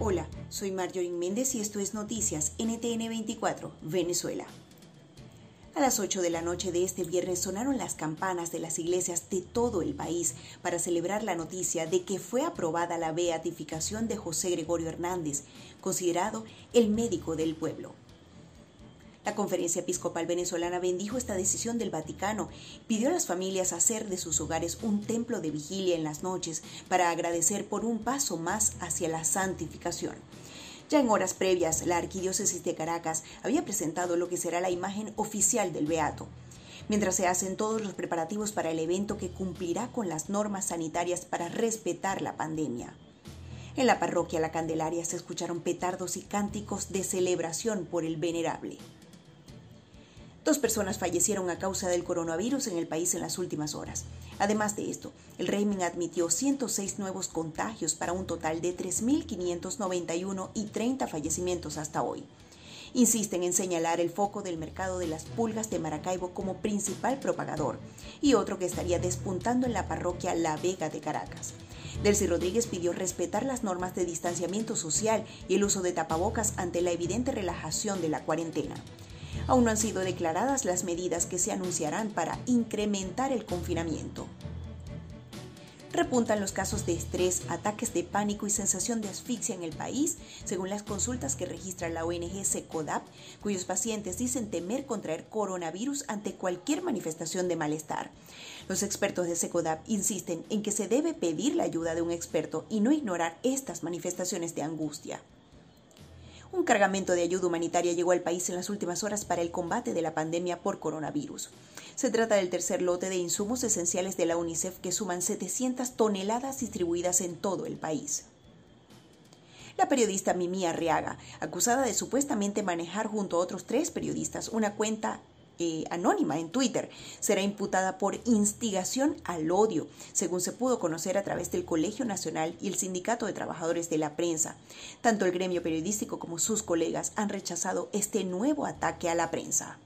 Hola, soy Marjorie Méndez y esto es Noticias NTN 24, Venezuela. A las 8 de la noche de este viernes sonaron las campanas de las iglesias de todo el país para celebrar la noticia de que fue aprobada la beatificación de José Gregorio Hernández, considerado el médico del pueblo. La Conferencia Episcopal Venezolana bendijo esta decisión del Vaticano, pidió a las familias hacer de sus hogares un templo de vigilia en las noches para agradecer por un paso más hacia la santificación. Ya en horas previas, la Arquidiócesis de Caracas había presentado lo que será la imagen oficial del Beato. Mientras se hacen todos los preparativos para el evento que cumplirá con las normas sanitarias para respetar la pandemia. En la parroquia La Candelaria se escucharon petardos y cánticos de celebración por el venerable. Dos personas fallecieron a causa del coronavirus en el país en las últimas horas. Además de esto, el régimen admitió 106 nuevos contagios para un total de 3.591 y 30 fallecimientos hasta hoy. Insisten en señalar el foco del mercado de las pulgas de Maracaibo como principal propagador y otro que estaría despuntando en la parroquia La Vega de Caracas. Delcy Rodríguez pidió respetar las normas de distanciamiento social y el uso de tapabocas ante la evidente relajación de la cuarentena. Aún no han sido declaradas las medidas que se anunciarán para incrementar el confinamiento. Repuntan los casos de estrés, ataques de pánico y sensación de asfixia en el país, según las consultas que registra la ONG SECODAP, cuyos pacientes dicen temer contraer coronavirus ante cualquier manifestación de malestar. Los expertos de SECODAP insisten en que se debe pedir la ayuda de un experto y no ignorar estas manifestaciones de angustia. Un cargamento de ayuda humanitaria llegó al país en las últimas horas para el combate de la pandemia por coronavirus. Se trata del tercer lote de insumos esenciales de la UNICEF que suman 700 toneladas distribuidas en todo el país. La periodista Mimi Arriaga, acusada de supuestamente manejar junto a otros tres periodistas una cuenta eh, anónima en Twitter. Será imputada por instigación al odio, según se pudo conocer a través del Colegio Nacional y el Sindicato de Trabajadores de la Prensa. Tanto el gremio periodístico como sus colegas han rechazado este nuevo ataque a la prensa.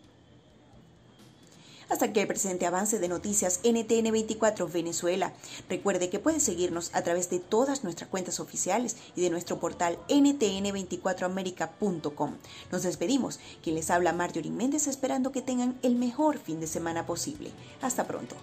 Hasta que el presente avance de noticias NTN 24 Venezuela. Recuerde que puede seguirnos a través de todas nuestras cuentas oficiales y de nuestro portal ntn24america.com. Nos despedimos. Quien les habla Marjorie Méndez esperando que tengan el mejor fin de semana posible. Hasta pronto.